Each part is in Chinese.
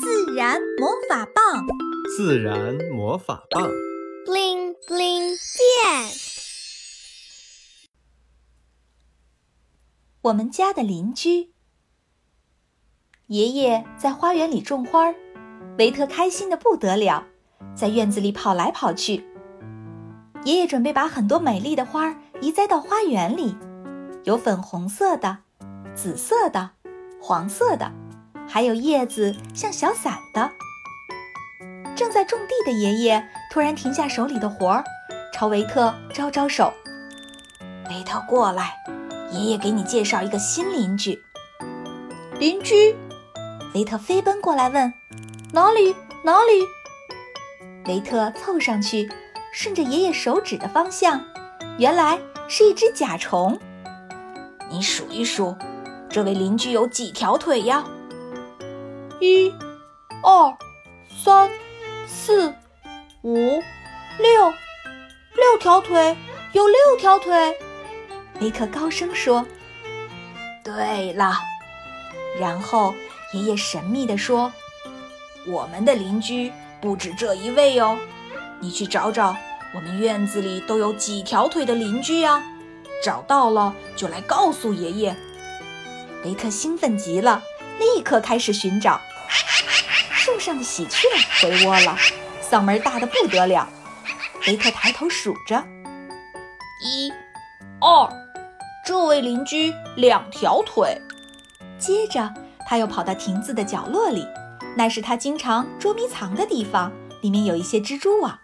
自然魔法棒，自然魔法棒，bling bling 变。我们家的邻居，爷爷在花园里种花，维特开心的不得了，在院子里跑来跑去。爷爷准备把很多美丽的花移栽到花园里，有粉红色的、紫色的、黄色的。还有叶子像小伞的。正在种地的爷爷突然停下手里的活儿，朝维特招招手：“维特，过来，爷爷给你介绍一个新邻居。”邻居，维特飞奔过来问：“哪里？哪里？”维特凑上去，顺着爷爷手指的方向，原来是一只甲虫。你数一数，这位邻居有几条腿呀？一、二、三、四、五、六，六条腿，有六条腿。维特高声说：“对了。”然后爷爷神秘地说：“我们的邻居不止这一位哦，你去找找，我们院子里都有几条腿的邻居呀？找到了就来告诉爷爷。”维特兴奋极了，立刻开始寻找。树上的喜鹊回窝了，嗓门大的不得了。维克抬头数着：一、二，这位邻居两条腿。接着他又跑到亭子的角落里，那是他经常捉迷藏的地方，里面有一些蜘蛛网。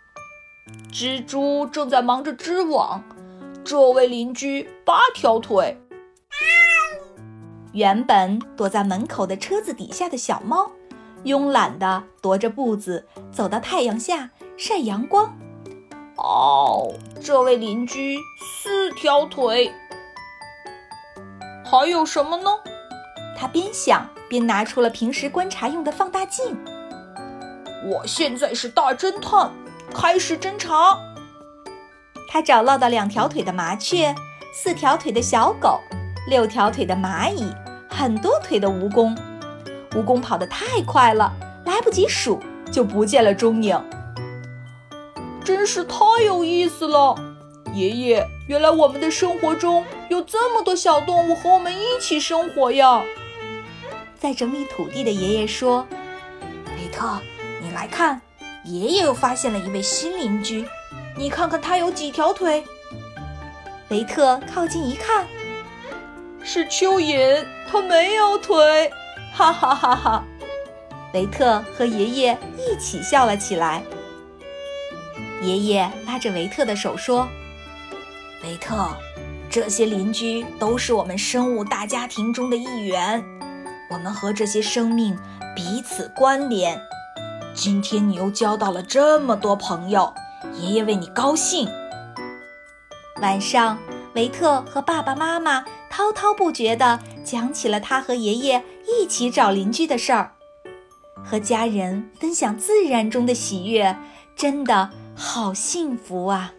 蜘蛛正在忙着织网。这位邻居八条腿。原本躲在门口的车子底下的小猫。慵懒地踱着步子走到太阳下晒阳光。哦，这位邻居四条腿。还有什么呢？他边想边拿出了平时观察用的放大镜。我现在是大侦探，开始侦查。他找到了两条腿的麻雀，四条腿的小狗，六条腿的蚂蚁，很多腿的蜈蚣。蜈蚣跑得太快了，来不及数就不见了踪影。真是太有意思了，爷爷！原来我们的生活中有这么多小动物和我们一起生活呀！在整理土地的爷爷说：“维特，你来看，爷爷又发现了一位新邻居，你看看他有几条腿？”维特靠近一看，是蚯蚓，它没有腿。哈哈哈哈！维特和爷爷一起笑了起来。爷爷拉着维特的手说：“维特，这些邻居都是我们生物大家庭中的一员，我们和这些生命彼此关联。今天你又交到了这么多朋友，爷爷为你高兴。”晚上，维特和爸爸妈妈滔滔不绝地讲起了他和爷爷。一起找邻居的事儿，和家人分享自然中的喜悦，真的好幸福啊！